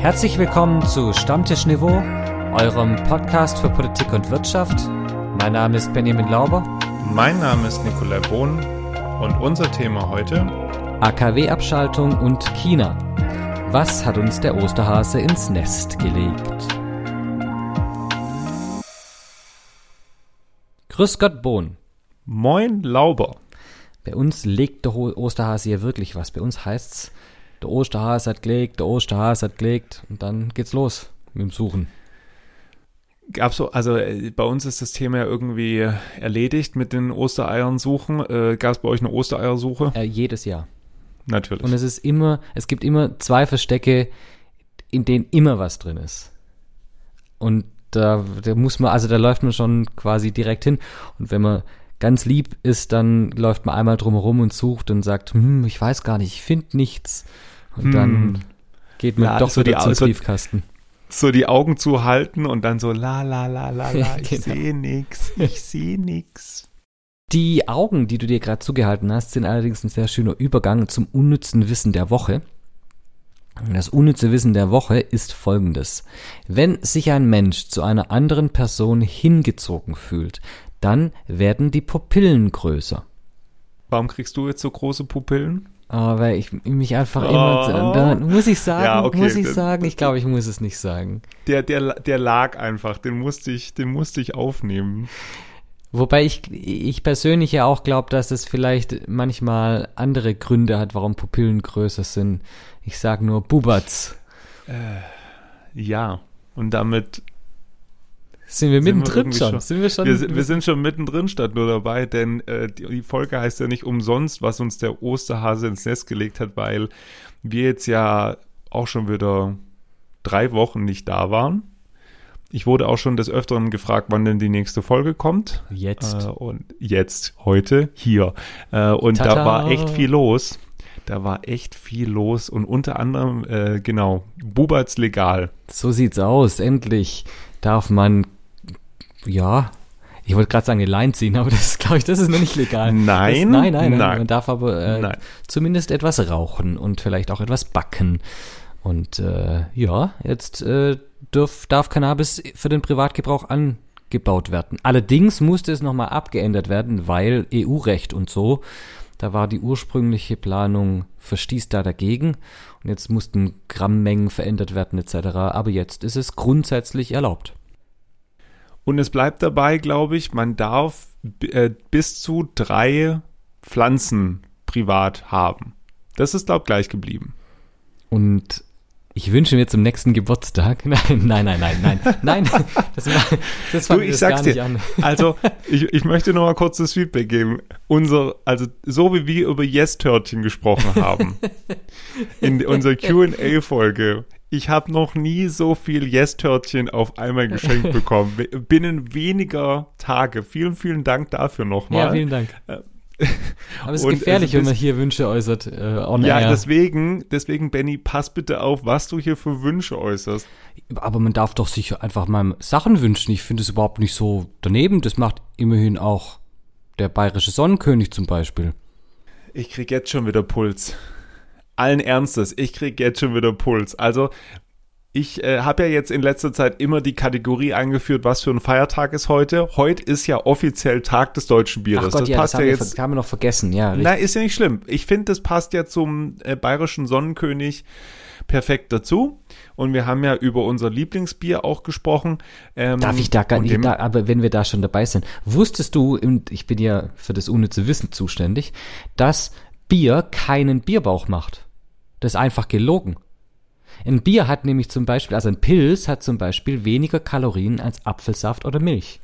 Herzlich willkommen zu Stammtisch Niveau, eurem Podcast für Politik und Wirtschaft. Mein Name ist Benjamin Lauber. Mein Name ist Nikolai Bohn und unser Thema heute AKW-Abschaltung und China. Was hat uns der Osterhase ins Nest gelegt? Grüß Gott, Bohn. Moin Lauber. Bei uns legt der Osterhase hier wirklich was. Bei uns heißt's, der Osterhase hat gelegt, der Osterhase hat gelegt und dann geht's los mit dem Suchen. Gab's so, also äh, bei uns ist das Thema ja irgendwie erledigt mit den Ostereiern suchen. Äh, Gab es bei euch eine Ostereiersuche? Äh, jedes Jahr. Natürlich. Und es ist immer, es gibt immer zwei Verstecke, in denen immer was drin ist. Und da, da muss man, also da läuft man schon quasi direkt hin. Und wenn man ganz lieb ist, dann läuft man einmal drumherum und sucht und sagt, hm, ich weiß gar nicht, ich finde nichts. Und Hm. dann geht man Ja, doch so wieder die- zum so- Briefkasten. so die Augen zu halten und dann so la la la la la, ich Genau. sehe nix, ich sehe nix. Die Augen, die du dir gerade zugehalten hast, sind allerdings ein sehr schöner Übergang zum unnützen Wissen der Woche. Das unnütze Wissen der Woche ist folgendes. Wenn sich ein Mensch zu einer anderen Person hingezogen fühlt, dann werden die Pupillen größer. Warum kriegst du jetzt so große Pupillen? Aber ich mich einfach Oh. immer, da muss ich sagen, Ja, okay, muss ich sagen, ich glaube, ich muss es nicht sagen. Der, der, der lag einfach, den musste ich, den musste ich aufnehmen. Wobei ich, ich persönlich ja auch glaube, dass es vielleicht manchmal andere Gründe hat, warum Pupillen größer sind. Ich sag nur Bubatz. Ja. Und damit, Sind wir Sind wir mittendrin schon? Sind wir schon? wir, sind- wir sind schon mittendrin statt nur dabei, denn äh, die, die Folge heißt ja nicht umsonst, was uns der Osterhase ins Nest gelegt hat, weil wir jetzt ja auch schon wieder drei Wochen nicht da waren. Ich wurde auch schon des Öfteren gefragt, wann denn die nächste Folge kommt. Jetzt. Äh, und jetzt, heute, hier. Äh, und Tada. da war echt viel los. Da war echt viel los und unter anderem, äh, genau, Buberts legal. So sieht's aus. Endlich darf man, ja, ich wollte gerade sagen, eine Line ziehen, aber das glaube ich, das ist noch nicht legal. Nein, das, nein, nein, nein, nein. Man darf aber äh, Nein. zumindest etwas rauchen und vielleicht auch etwas backen. Und äh, ja, jetzt äh, dürf, darf Cannabis für den Privatgebrauch angebaut werden. Allerdings musste es nochmal abgeändert werden, weil EU-Recht und so. Da war die ursprüngliche Planung verstießt da dagegen und jetzt mussten Grammmengen verändert werden etc. Aber jetzt ist es grundsätzlich erlaubt. Und es bleibt dabei, glaube ich, man darf äh, bis zu drei Pflanzen privat haben. Das ist, glaube ich, gleich geblieben. Und ich wünsche mir zum nächsten Geburtstag. Nein, nein, nein, nein, nein, nein. Das, war, das Du, fand ich das sag's gar nicht dir. an. Also, ich, ich möchte noch mal kurz das Feedback geben. Unser, also, so wie wir über Yes-Törtchen gesprochen haben, in unserer Q&A-Folge, ich habe noch nie so viel Yes-Törtchen auf einmal geschenkt bekommen. Binnen weniger Tage. Vielen, vielen Dank dafür nochmal. Ja, vielen Dank. Aber es ist gefährlich, wenn man hier Wünsche äußert. Äh, on Ja, air. deswegen, deswegen, Benny, pass bitte auf, was du hier für Wünsche äußerst. Aber man darf doch sich einfach mal Sachen wünschen. Ich finde es überhaupt nicht so daneben. Das macht immerhin auch der bayerische Sonnenkönig zum Beispiel. Ich krieg jetzt schon wieder Puls. Allen Ernstes, ich krieg jetzt schon wieder Puls. Also, ich äh, habe ja jetzt in letzter Zeit immer die Kategorie eingeführt, was für ein Feiertag ist heute. Heute ist ja offiziell Tag des deutschen Bieres. Ach Gott, das ja, passt das ja haben, jetzt. ver- haben wir noch vergessen. Ja, richtig. Nein, ist ja nicht schlimm. Ich finde, das passt ja zum äh, bayerischen Sonnenkönig perfekt dazu. Und wir haben ja über unser Lieblingsbier auch gesprochen. Ähm, Darf ich da gar nicht, da, aber wenn wir da schon dabei sind, wusstest du, und ich bin ja für das unnütze Wissen zuständig, dass Bier keinen Bierbauch macht? Das ist einfach gelogen. Ein Bier hat nämlich zum Beispiel, also ein Pilz hat zum Beispiel weniger Kalorien als Apfelsaft oder Milch.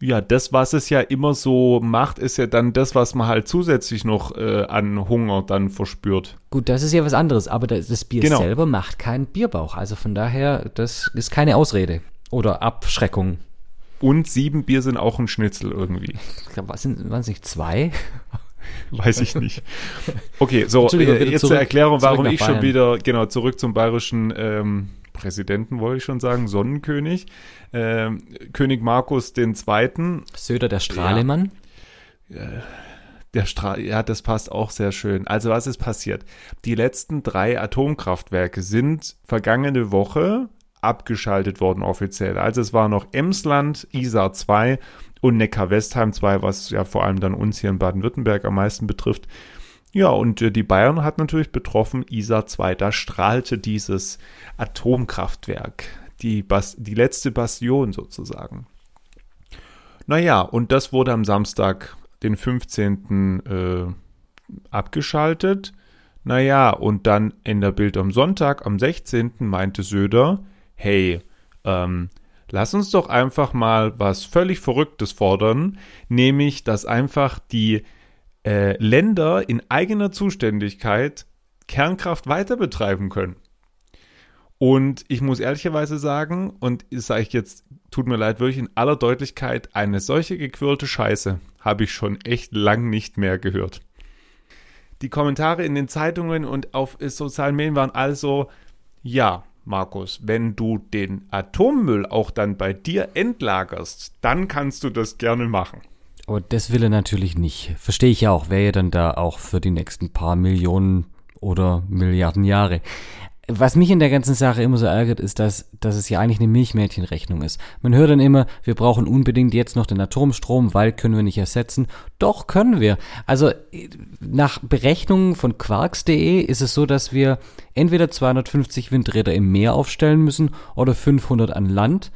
Ja, das, was es ja immer so macht, ist ja dann das, was man halt zusätzlich noch äh, an Hunger dann verspürt. Gut, das ist ja was anderes, aber das, das Bier Genau. selber macht keinen Bierbauch. Also von daher, das ist keine Ausrede oder Abschreckung. Und sieben Bier sind auch ein Schnitzel irgendwie. Ich glaube, was sind, waren es nicht zwei? Weiß ich nicht. Okay, so, äh, jetzt zurück- zur Erklärung, warum ich schon wieder, genau, zurück zum bayerischen ähm, Präsidenten, wollte ich schon sagen, Sonnenkönig. Ähm, König Markus II., Söder der Strahlemann. der Strahl, ja, das passt auch sehr schön. Also was ist passiert? Die letzten drei Atomkraftwerke sind vergangene Woche abgeschaltet worden offiziell. Also es war noch Emsland, Isar 2 und Neckar-Westheim 2, was ja vor allem dann uns hier in Baden-Württemberg am meisten betrifft. Ja, und äh, die Bayern hat natürlich betroffen Isar 2. Da strahlte dieses Atomkraftwerk, die, Bas die letzte Bastion sozusagen. Naja, und das wurde am Samstag, den 15. Äh, abgeschaltet. Naja, und dann in der Bild am Sonntag, am 16. meinte Söder, hey, ähm, lass uns doch einfach mal was völlig Verrücktes fordern, nämlich, dass einfach die äh, Länder in eigener Zuständigkeit Kernkraft weiter betreiben können. Und ich muss ehrlicherweise sagen, und das sage ich jetzt, tut mir leid, wirklich in aller Deutlichkeit, eine solche gequirlte Scheiße habe ich schon echt lang nicht mehr gehört. Die Kommentare in den Zeitungen und auf sozialen Medien waren also, ja, Markus, wenn du den Atommüll auch dann bei dir entlagerst, dann kannst du das gerne machen. Aber das will er natürlich nicht. Verstehe ich ja auch. Wäre ja dann da auch für die nächsten paar Millionen oder Milliarden Jahre. Was mich in der ganzen Sache immer so ärgert, ist, dass, dass es ja eigentlich eine Milchmädchenrechnung ist. Man hört dann immer, wir brauchen unbedingt jetzt noch den Atomstrom, weil können wir nicht ersetzen. Doch können wir. Also nach Berechnungen von quarks.de ist es so, dass wir entweder 250 Windräder im Meer aufstellen müssen oder 500 an Land.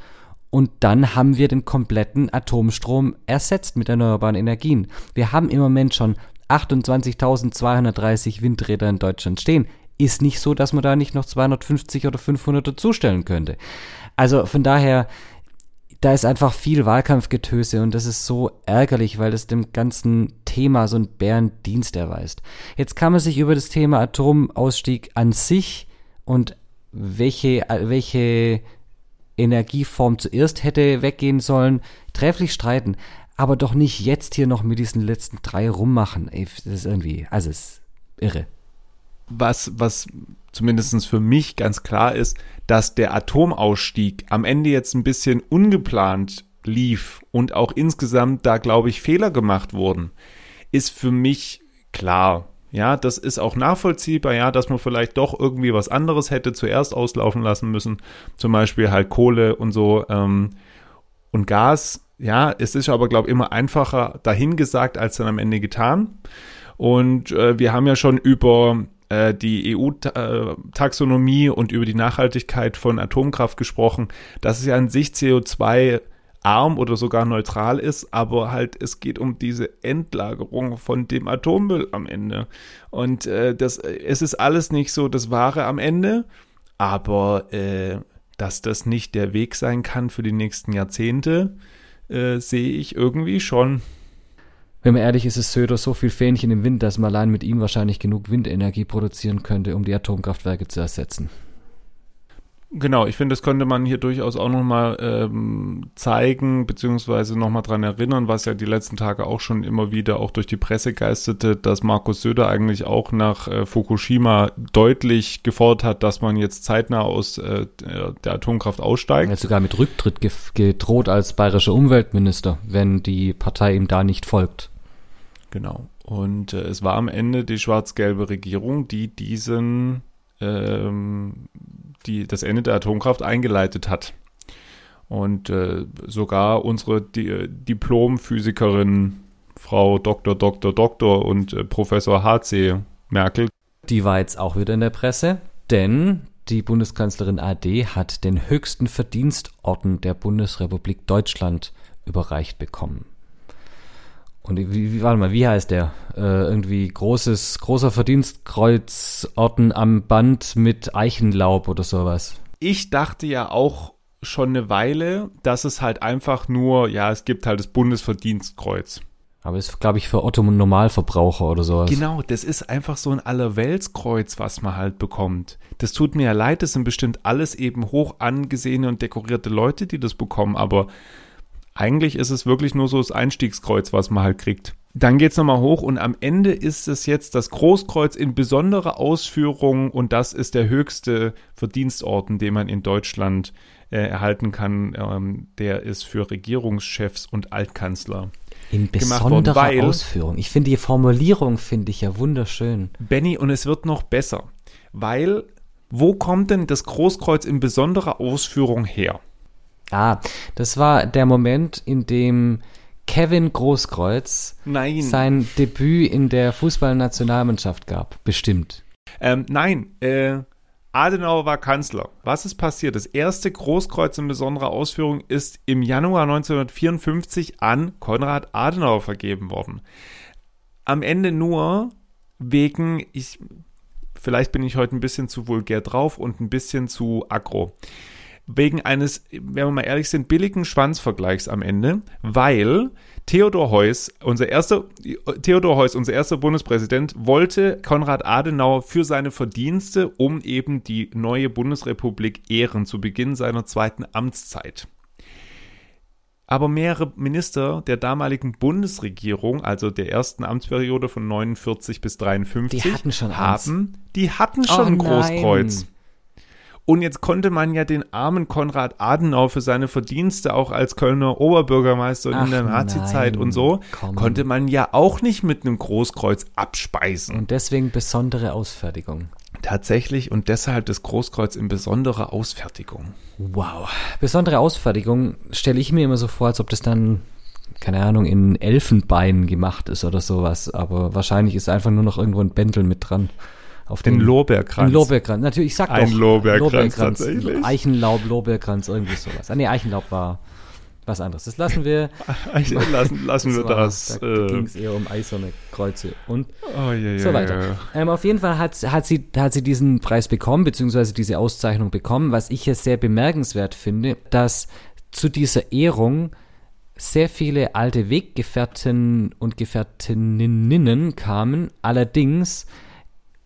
Und dann haben wir den kompletten Atomstrom ersetzt mit erneuerbaren Energien. Wir haben im Moment schon 28.230 Windräder in Deutschland stehen ist nicht so, dass man da nicht noch 250 oder 500 dazustellen könnte. Also von daher, da ist einfach viel Wahlkampfgetöse und das ist so ärgerlich, weil das dem ganzen Thema so einen Bärendienst erweist. Jetzt kann man sich über das Thema Atomausstieg an sich und welche, welche Energieform zuerst hätte weggehen sollen, trefflich streiten, aber doch nicht jetzt hier noch mit diesen letzten drei rummachen. Das ist irgendwie, also es ist irre was, was zumindest für mich ganz klar ist, dass der Atomausstieg am Ende jetzt ein bisschen ungeplant lief und auch insgesamt da, glaube ich, Fehler gemacht wurden, ist für mich klar. Ja, das ist auch nachvollziehbar, ja, dass man vielleicht doch irgendwie was anderes hätte zuerst auslaufen lassen müssen. Zum Beispiel halt Kohle und so ähm, und Gas. Ja, es ist aber, glaube ich, immer einfacher dahingesagt als dann am Ende getan. Und äh, wir haben ja schon über äh, die EU-Taxonomie und über die Nachhaltigkeit von Atomkraft gesprochen, dass es ja an sich CO2 arm oder sogar neutral ist, aber halt es geht um diese Endlagerung von dem Atommüll am Ende. Und äh, das, es ist alles nicht so das Wahre am Ende, aber äh, dass das nicht der Weg sein kann für die nächsten Jahrzehnte, äh, sehe ich irgendwie schon wenn man ehrlich ist, ist Söder so viel Fähnchen im Wind, dass man allein mit ihm wahrscheinlich genug Windenergie produzieren könnte, um die Atomkraftwerke zu ersetzen. Genau, ich finde, das könnte man hier durchaus auch nochmal ähm, zeigen, beziehungsweise nochmal dran erinnern, was ja die letzten Tage auch schon immer wieder auch durch die Presse geisterte, dass Markus Söder eigentlich auch nach äh, Fukushima deutlich gefordert hat, dass man jetzt zeitnah aus äh, der Atomkraft aussteigt. Er hat sogar mit Rücktritt gedroht als bayerischer Umweltminister, wenn die Partei ihm da nicht folgt. Genau. Und äh, es war am Ende die schwarz-gelbe Regierung, die diesen, ähm, die das Ende der Atomkraft eingeleitet hat. Und äh, sogar unsere Di äh, Diplomphysikerin Frau Dr. Dr. Dr. und äh, Professor H.C. Merkel. Die war jetzt auch wieder in der Presse, denn die Bundeskanzlerin AD hat den höchsten Verdienstorden der Bundesrepublik Deutschland überreicht bekommen. Und wie, wie, warte mal, wie heißt der? Äh, irgendwie großes, großer Verdienstkreuzorden am Band mit Eichenlaub oder sowas. Ich dachte ja auch schon eine Weile, dass es halt einfach nur, ja, es gibt halt das Bundesverdienstkreuz. Aber ist, glaube ich, für Otto Normalverbraucher oder sowas. Genau, das ist einfach so ein Allerweltskreuz, was man halt bekommt. Das tut mir ja leid, das sind bestimmt alles eben hoch angesehene und dekorierte Leute, die das bekommen, aber eigentlich ist es wirklich nur so das Einstiegskreuz, was man halt kriegt. Dann geht es nochmal hoch und am Ende ist es jetzt das Großkreuz in besonderer Ausführung und das ist der höchste Verdienstorden, den man in Deutschland äh, erhalten kann, ähm, der ist für Regierungschefs und Altkanzler. In besonderer worden, Ausführung. Ich finde die Formulierung finde ich ja wunderschön. Benny, und es wird noch besser, weil wo kommt denn das Großkreuz in besonderer Ausführung her? Ah, das war der Moment, in dem Kevin Großkreuz nein. sein Debüt in der Fußballnationalmannschaft gab. Bestimmt. Ähm, nein, äh, Adenauer war Kanzler. Was ist passiert? Das erste Großkreuz in besonderer Ausführung ist im Januar 1954 an Konrad Adenauer vergeben worden. Am Ende nur wegen, ich, vielleicht bin ich heute ein bisschen zu vulgär drauf und ein bisschen zu aggro wegen eines, wenn wir mal ehrlich sind, billigen Schwanzvergleichs am Ende, weil Theodor Heuss, unser erster, Theodor Heuss, unser erster Bundespräsident, wollte Konrad Adenauer für seine Verdienste um eben die neue Bundesrepublik ehren zu Beginn seiner zweiten Amtszeit. Aber mehrere Minister der damaligen Bundesregierung, also der ersten Amtsperiode von 49 bis 53, die hatten schon haben, die hatten schon oh, ein Großkreuz. Nein. Und jetzt konnte man ja den armen Konrad Adenauer für seine Verdienste auch als Kölner Oberbürgermeister Ach, in der Nazi-Zeit und so, komm. konnte man ja auch nicht mit einem Großkreuz abspeisen. Und deswegen besondere Ausfertigung. Tatsächlich und deshalb das Großkreuz in besonderer Ausfertigung. Wow. Besondere Ausfertigung stelle ich mir immer so vor, als ob das dann keine Ahnung, in Elfenbein gemacht ist oder sowas. Aber wahrscheinlich ist einfach nur noch irgendwo ein Bändel mit dran auf den Lorbeerkranz. Ein Lorbeerkranz. Natürlich, ich sag ein doch. Lorbeerkranz, Lorbeerkranz tatsächlich. Eichenlaub, Lorbeerkranz, irgendwie sowas. Ah, nee, Eichenlaub war was anderes. Das lassen wir. lassen, lassen wir das. Da äh, ging es eher um eiserne Kreuze und oh, ja, so weiter. Ja. Ähm, auf jeden Fall hat, hat, sie, hat sie diesen Preis bekommen, beziehungsweise diese Auszeichnung bekommen, was ich jetzt sehr bemerkenswert finde, dass zu dieser Ehrung sehr viele alte Weggefährten und Gefährtinnen kamen, allerdings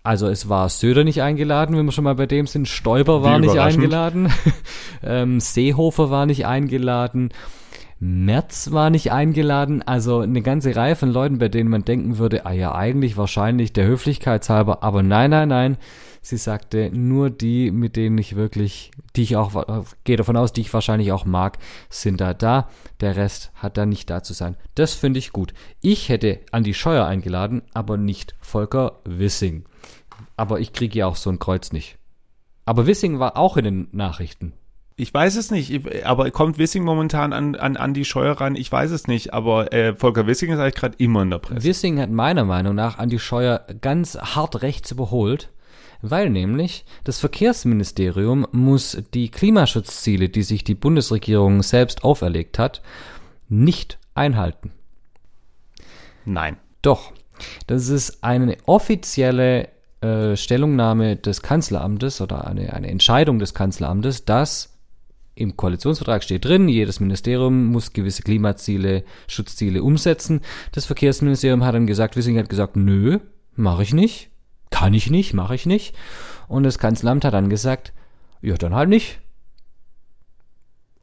also es war Söder nicht eingeladen, wenn wir schon mal bei dem sind. Stoiber war nicht eingeladen. ähm, Seehofer war nicht eingeladen. Merz war nicht eingeladen. Also eine ganze Reihe von Leuten, bei denen man denken würde, ah ja, eigentlich wahrscheinlich der Höflichkeitshalber. Aber nein, nein, nein. Sie sagte, nur die, mit denen ich wirklich, die ich auch, gehe davon aus, die ich wahrscheinlich auch mag, sind da da. Der Rest hat da nicht da zu sein. Das finde ich gut. Ich hätte Andi Scheuer eingeladen, aber nicht Volker Wissing aber ich kriege ja auch so ein Kreuz nicht. Aber Wissing war auch in den Nachrichten. Ich weiß es nicht, aber kommt Wissing momentan an, an Andi Scheuer ran? Ich weiß es nicht, aber äh, Volker Wissing ist eigentlich gerade immer in der Presse. Wissing hat meiner Meinung nach Andi Scheuer ganz hart rechts überholt, weil nämlich das Verkehrsministerium muss die Klimaschutzziele, die sich die Bundesregierung selbst auferlegt hat, nicht einhalten. Nein. Doch. Das ist eine offizielle äh, Stellungnahme des Kanzleramtes oder eine, eine Entscheidung des Kanzleramtes, dass im Koalitionsvertrag steht drin, jedes Ministerium muss gewisse Klimaziele, Schutzziele umsetzen. Das Verkehrsministerium hat dann gesagt, Wissing hat gesagt, nö, mache ich nicht, kann ich nicht, mache ich nicht. Und das Kanzleramt hat dann gesagt, ja, dann halt nicht.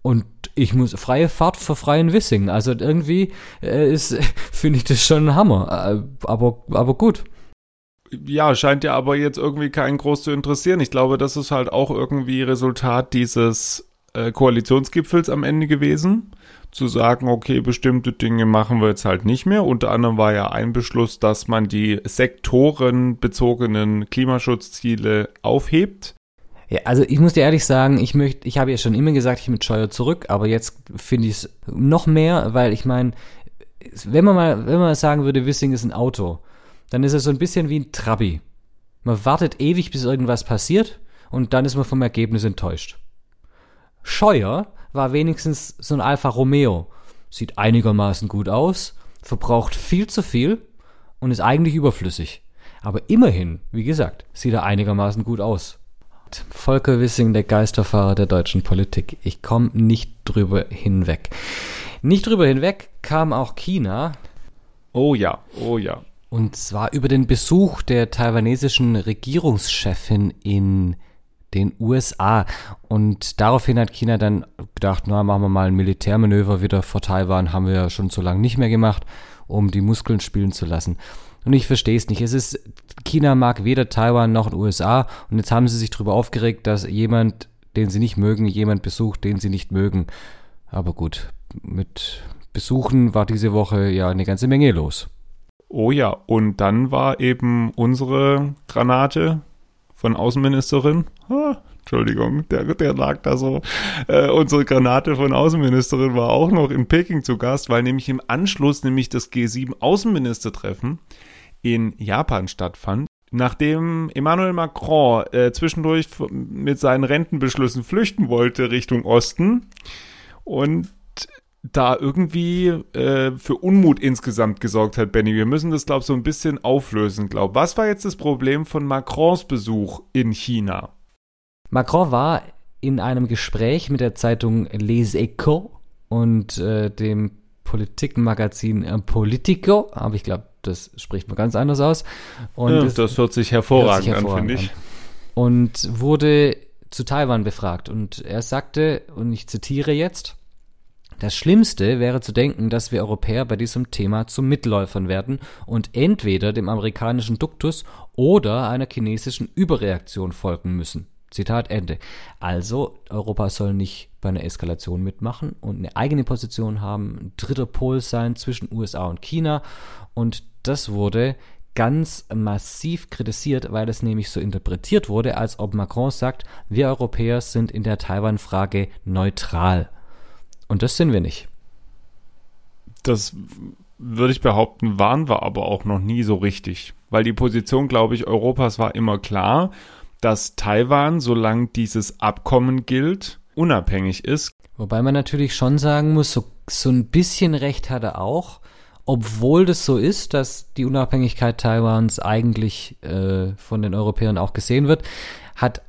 Und ich muss freie Fahrt für freien Wissing. Also irgendwie äh, ist, finde ich das schon ein Hammer. Äh, aber, aber gut ja, scheint ja aber jetzt irgendwie keinen groß zu interessieren. Ich glaube, das ist halt auch irgendwie Resultat dieses äh, Koalitionsgipfels am Ende gewesen. Zu sagen, okay, bestimmte Dinge machen wir jetzt halt nicht mehr. Unter anderem war ja ein Beschluss, dass man die sektorenbezogenen Klimaschutzziele aufhebt. Ja, also ich muss dir ehrlich sagen, ich möchte, ich habe ja schon immer gesagt, ich mit Steuer zurück, aber jetzt finde ich es noch mehr, weil ich meine, wenn man mal, wenn man sagen würde, Wissing ist ein Auto, dann ist es so ein bisschen wie ein Trabi. Man wartet ewig, bis irgendwas passiert und dann ist man vom Ergebnis enttäuscht. Scheuer war wenigstens so ein Alfa Romeo. Sieht einigermaßen gut aus, verbraucht viel zu viel und ist eigentlich überflüssig. Aber immerhin, wie gesagt, sieht er einigermaßen gut aus. Volker Wissing, der Geisterfahrer der deutschen Politik. Ich komme nicht drüber hinweg. Nicht drüber hinweg kam auch China. Oh ja, oh ja. Und zwar über den Besuch der taiwanesischen Regierungschefin in den USA. Und daraufhin hat China dann gedacht, na, machen wir mal ein Militärmanöver wieder vor Taiwan, haben wir ja schon so lange nicht mehr gemacht, um die Muskeln spielen zu lassen. Und ich verstehe es nicht. Es ist, China mag weder Taiwan noch den USA und jetzt haben sie sich darüber aufgeregt, dass jemand den sie nicht mögen, jemand besucht, den sie nicht mögen. Aber gut, mit Besuchen war diese Woche ja eine ganze Menge los. Oh ja, und dann war eben unsere Granate von Außenministerin, ah, Entschuldigung, der, der lag da so, äh, unsere Granate von Außenministerin war auch noch in Peking zu Gast, weil nämlich im Anschluss nämlich das G7 Außenministertreffen in Japan stattfand. Nachdem Emmanuel Macron äh, zwischendurch mit seinen Rentenbeschlüssen flüchten wollte Richtung Osten und da irgendwie äh, für Unmut insgesamt gesorgt hat, Benny. Wir müssen das, glaube ich, so ein bisschen auflösen, glaube Was war jetzt das Problem von Macrons Besuch in China? Macron war in einem Gespräch mit der Zeitung Les Echos und äh, dem Politikmagazin Politico, aber ich glaube, das spricht man ganz anders aus. Und ja, das hört sich hervorragend, hört sich hervorragend an, finde ich. Und wurde zu Taiwan befragt und er sagte, und ich zitiere jetzt, das Schlimmste wäre zu denken, dass wir Europäer bei diesem Thema zu Mitläufern werden und entweder dem amerikanischen Duktus oder einer chinesischen Überreaktion folgen müssen. Zitat Ende. Also, Europa soll nicht bei einer Eskalation mitmachen und eine eigene Position haben, ein dritter Pol sein zwischen USA und China. Und das wurde ganz massiv kritisiert, weil es nämlich so interpretiert wurde, als ob Macron sagt, wir Europäer sind in der Taiwan-Frage neutral. Und das sind wir nicht. Das würde ich behaupten, waren wir aber auch noch nie so richtig. Weil die Position, glaube ich, Europas war immer klar, dass Taiwan, solange dieses Abkommen gilt, unabhängig ist. Wobei man natürlich schon sagen muss, so, so ein bisschen Recht hat er auch, obwohl das so ist, dass die Unabhängigkeit Taiwans eigentlich äh, von den Europäern auch gesehen wird, hat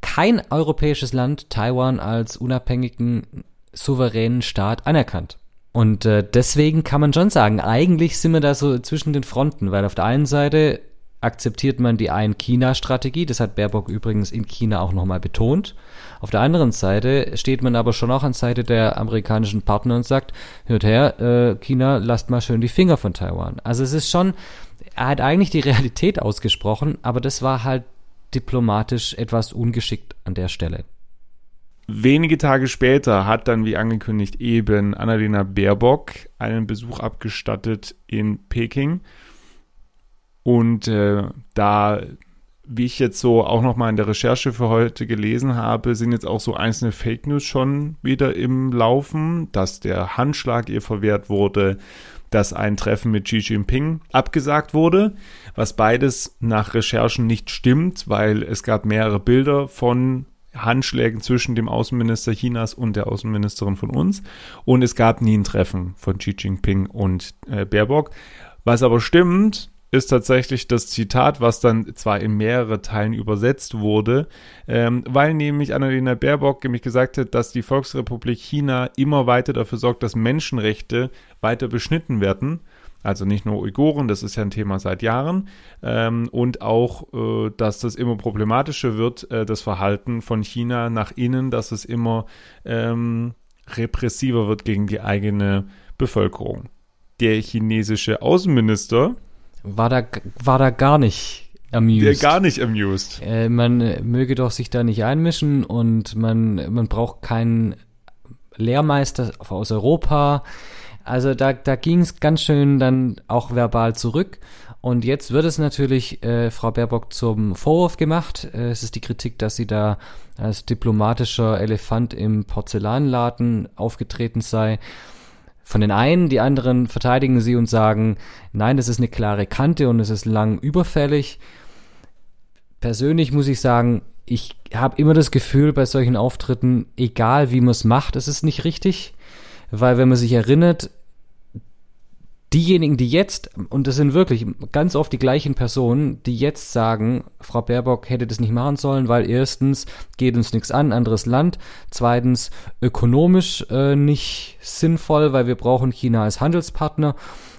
kein europäisches Land Taiwan als unabhängigen souveränen Staat anerkannt. Und äh, deswegen kann man schon sagen, eigentlich sind wir da so zwischen den Fronten, weil auf der einen Seite akzeptiert man die Ein-China-Strategie, das hat Baerbock übrigens in China auch nochmal betont. Auf der anderen Seite steht man aber schon auch an Seite der amerikanischen Partner und sagt, hört her, äh, China, lasst mal schön die Finger von Taiwan. Also es ist schon, er hat eigentlich die Realität ausgesprochen, aber das war halt diplomatisch etwas ungeschickt an der Stelle. Wenige Tage später hat dann, wie angekündigt, eben Annalena Baerbock einen Besuch abgestattet in Peking. Und äh, da, wie ich jetzt so auch nochmal in der Recherche für heute gelesen habe, sind jetzt auch so einzelne Fake News schon wieder im Laufen, dass der Handschlag ihr verwehrt wurde, dass ein Treffen mit Xi Jinping abgesagt wurde, was beides nach Recherchen nicht stimmt, weil es gab mehrere Bilder von Handschlägen zwischen dem Außenminister Chinas und der Außenministerin von uns. Und es gab nie ein Treffen von Xi Jinping und äh, Baerbock. Was aber stimmt, ist tatsächlich das Zitat, was dann zwar in mehrere Teilen übersetzt wurde, ähm, weil nämlich Annalena Baerbock nämlich gesagt hat, dass die Volksrepublik China immer weiter dafür sorgt, dass Menschenrechte weiter beschnitten werden. Also nicht nur Uiguren, das ist ja ein Thema seit Jahren. Ähm, und auch, äh, dass das immer problematischer wird, äh, das Verhalten von China nach innen, dass es immer ähm, repressiver wird gegen die eigene Bevölkerung. Der chinesische Außenminister war da, war da gar nicht amused. Der gar nicht amused. Äh, man möge doch sich da nicht einmischen und man, man braucht keinen Lehrmeister aus Europa also da, da ging es ganz schön dann auch verbal zurück. Und jetzt wird es natürlich äh, Frau Baerbock zum Vorwurf gemacht. Äh, es ist die Kritik, dass sie da als diplomatischer Elefant im Porzellanladen aufgetreten sei. Von den einen, die anderen verteidigen sie und sagen, nein, das ist eine klare Kante und es ist lang überfällig. Persönlich muss ich sagen, ich habe immer das Gefühl bei solchen Auftritten, egal wie man es macht, es ist nicht richtig weil wenn man sich erinnert, diejenigen, die jetzt, und das sind wirklich ganz oft die gleichen Personen, die jetzt sagen, Frau Baerbock hätte das nicht machen sollen, weil erstens geht uns nichts an, anderes Land, zweitens ökonomisch äh, nicht sinnvoll, weil wir brauchen China als Handelspartner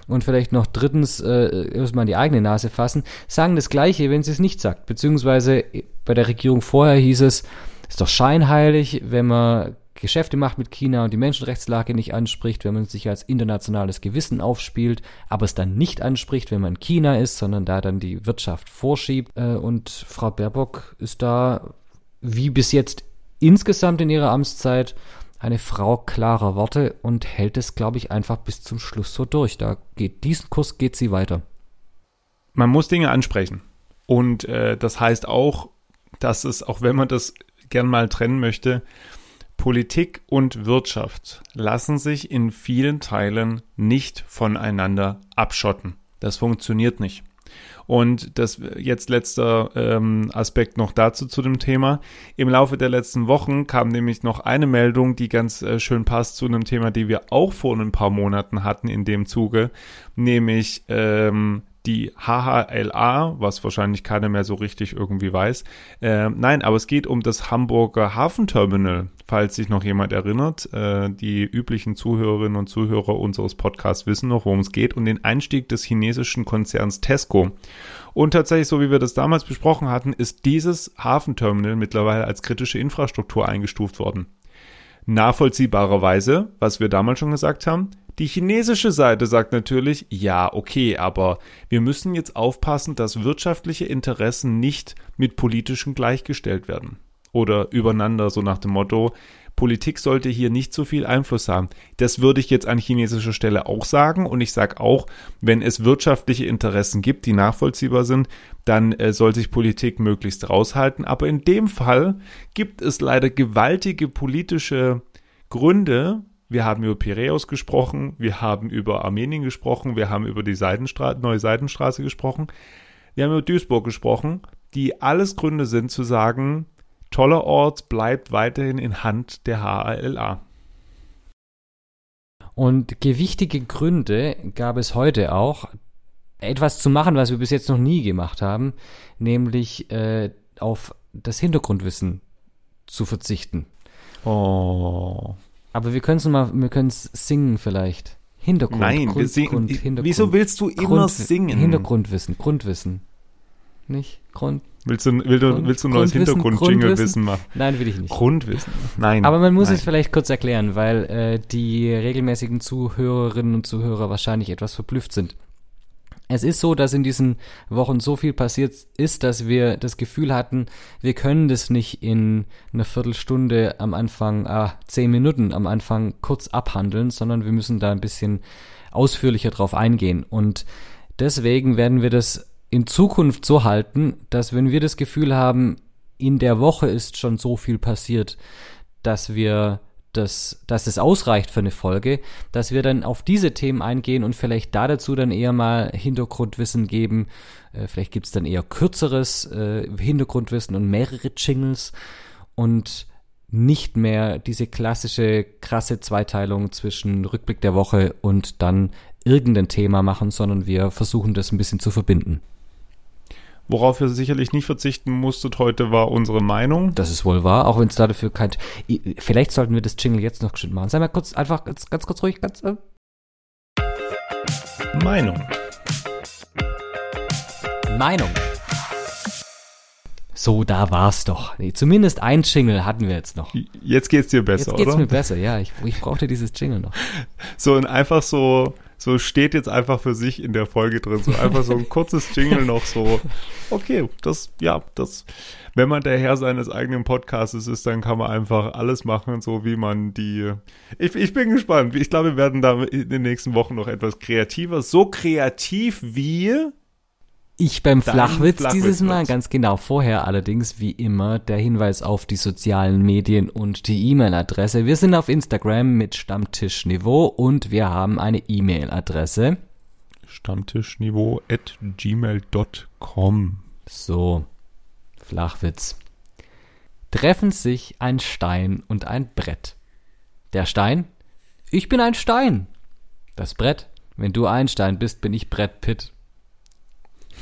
und vielleicht noch drittens äh, erstmal die eigene Nase fassen, sagen das Gleiche, wenn sie es nicht sagt. Beziehungsweise bei der Regierung vorher hieß es, ist doch scheinheilig, wenn man Geschäfte macht mit China und die Menschenrechtslage nicht anspricht, wenn man sich als internationales Gewissen aufspielt, aber es dann nicht anspricht, wenn man China ist, sondern da dann die Wirtschaft vorschiebt. Äh, und Frau Baerbock ist da wie bis jetzt insgesamt in ihrer Amtszeit eine Frau klarer Worte und hält es, glaube ich, einfach bis zum Schluss so durch. Da geht diesen Kurs geht sie weiter. Man muss Dinge ansprechen. Und äh, das heißt auch, dass es, auch wenn man das gern mal trennen möchte, Politik und Wirtschaft lassen sich in vielen Teilen nicht voneinander abschotten. Das funktioniert nicht. Und das jetzt letzter ähm, Aspekt noch dazu zu dem Thema. Im Laufe der letzten Wochen kam nämlich noch eine Meldung, die ganz äh, schön passt zu einem Thema, die wir auch vor ein paar Monaten hatten in dem Zuge, nämlich ähm, die HHLA, was wahrscheinlich keiner mehr so richtig irgendwie weiß. Äh, nein, aber es geht um das Hamburger Hafenterminal, falls sich noch jemand erinnert. Äh, die üblichen Zuhörerinnen und Zuhörer unseres Podcasts wissen noch, worum es geht, und den Einstieg des chinesischen Konzerns Tesco. Und tatsächlich, so wie wir das damals besprochen hatten, ist dieses Hafenterminal mittlerweile als kritische Infrastruktur eingestuft worden. Nachvollziehbarerweise, was wir damals schon gesagt haben, die chinesische Seite sagt natürlich, ja, okay, aber wir müssen jetzt aufpassen, dass wirtschaftliche Interessen nicht mit politischen gleichgestellt werden. Oder übereinander, so nach dem Motto, Politik sollte hier nicht so viel Einfluss haben. Das würde ich jetzt an chinesischer Stelle auch sagen. Und ich sage auch, wenn es wirtschaftliche Interessen gibt, die nachvollziehbar sind, dann äh, soll sich Politik möglichst raushalten. Aber in dem Fall gibt es leider gewaltige politische Gründe, wir haben über Piräus gesprochen, wir haben über Armenien gesprochen, wir haben über die Seidenstraße, neue Seidenstraße gesprochen, wir haben über Duisburg gesprochen, die alles Gründe sind zu sagen, toller Ort bleibt weiterhin in Hand der HALA. Und gewichtige Gründe gab es heute auch, etwas zu machen, was wir bis jetzt noch nie gemacht haben, nämlich äh, auf das Hintergrundwissen zu verzichten. Oh. Aber wir können es mal, wir können es singen vielleicht. Hintergrund. Nein, Grund, wir singen. Grund, Hintergrund, Wieso willst du immer Grund, singen? Hintergrundwissen, Grundwissen. Nicht? Grund. Willst du, will du, willst du ein neues Hintergrund-Jingle-Wissen machen? Nein, will ich nicht. Grundwissen. Nein. Aber man muss nein. es vielleicht kurz erklären, weil äh, die regelmäßigen Zuhörerinnen und Zuhörer wahrscheinlich etwas verblüfft sind. Es ist so, dass in diesen Wochen so viel passiert ist, dass wir das Gefühl hatten, wir können das nicht in einer Viertelstunde am Anfang, ah, zehn Minuten am Anfang kurz abhandeln, sondern wir müssen da ein bisschen ausführlicher drauf eingehen. Und deswegen werden wir das in Zukunft so halten, dass wenn wir das Gefühl haben, in der Woche ist schon so viel passiert, dass wir das, dass es ausreicht für eine Folge, dass wir dann auf diese Themen eingehen und vielleicht da dazu dann eher mal Hintergrundwissen geben. Äh, vielleicht gibt's dann eher kürzeres äh, Hintergrundwissen und mehrere Jingles und nicht mehr diese klassische krasse Zweiteilung zwischen Rückblick der Woche und dann irgendein Thema machen, sondern wir versuchen das ein bisschen zu verbinden. Worauf ihr sicherlich nicht verzichten musstet heute, war unsere Meinung. Das ist wohl wahr, auch wenn es dafür kein. Vielleicht sollten wir das Jingle jetzt noch geschwind machen. Sei mal kurz, einfach ganz, ganz kurz ruhig, ganz. Äh, Meinung. Meinung. So, da war's doch. Nee, zumindest ein Jingle hatten wir jetzt noch. Jetzt geht's dir besser, Jetzt geht's oder? mir besser, ja. Ich, ich brauchte dieses Jingle noch. So und einfach so, so steht jetzt einfach für sich in der Folge drin. So einfach so ein kurzes Jingle noch so. Okay, das, ja, das, wenn man der Herr seines eigenen Podcasts ist, dann kann man einfach alles machen, so wie man die. Ich, ich bin gespannt. Ich glaube, wir werden da in den nächsten Wochen noch etwas kreativer. So kreativ wie. Ich beim Flachwitz, Flachwitz dieses Mal, ganz genau. Vorher allerdings, wie immer, der Hinweis auf die sozialen Medien und die E-Mail-Adresse. Wir sind auf Instagram mit Stammtischniveau und wir haben eine E-Mail-Adresse. Stammtischniveau at gmail.com. So, Flachwitz. Treffen sich ein Stein und ein Brett. Der Stein? Ich bin ein Stein. Das Brett? Wenn du Einstein bist, bin ich Brett Pitt.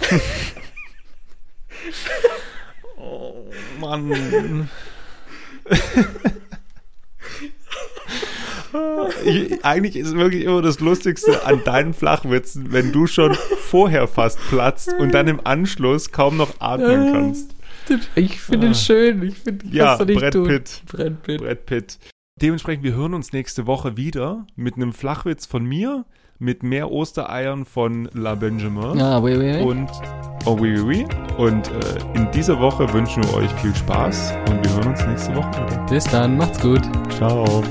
Mann. Ich, eigentlich ist wirklich immer das Lustigste an deinen Flachwitzen, wenn du schon vorher fast platzt und dann im Anschluss kaum noch atmen kannst. Ich finde ihn schön. Ich finde, Ja, Brett Pitt. Brett Pitt. Brad Pitt. Dementsprechend, wir hören uns nächste Woche wieder mit einem Flachwitz von mir, mit mehr Ostereiern von La Benjamin. Ja, oui, oui, oui. Und oh oui, oui, oui. Und äh, in dieser Woche wünschen wir euch viel Spaß und wir hören uns nächste Woche wieder. Bis dann, macht's gut. Ciao.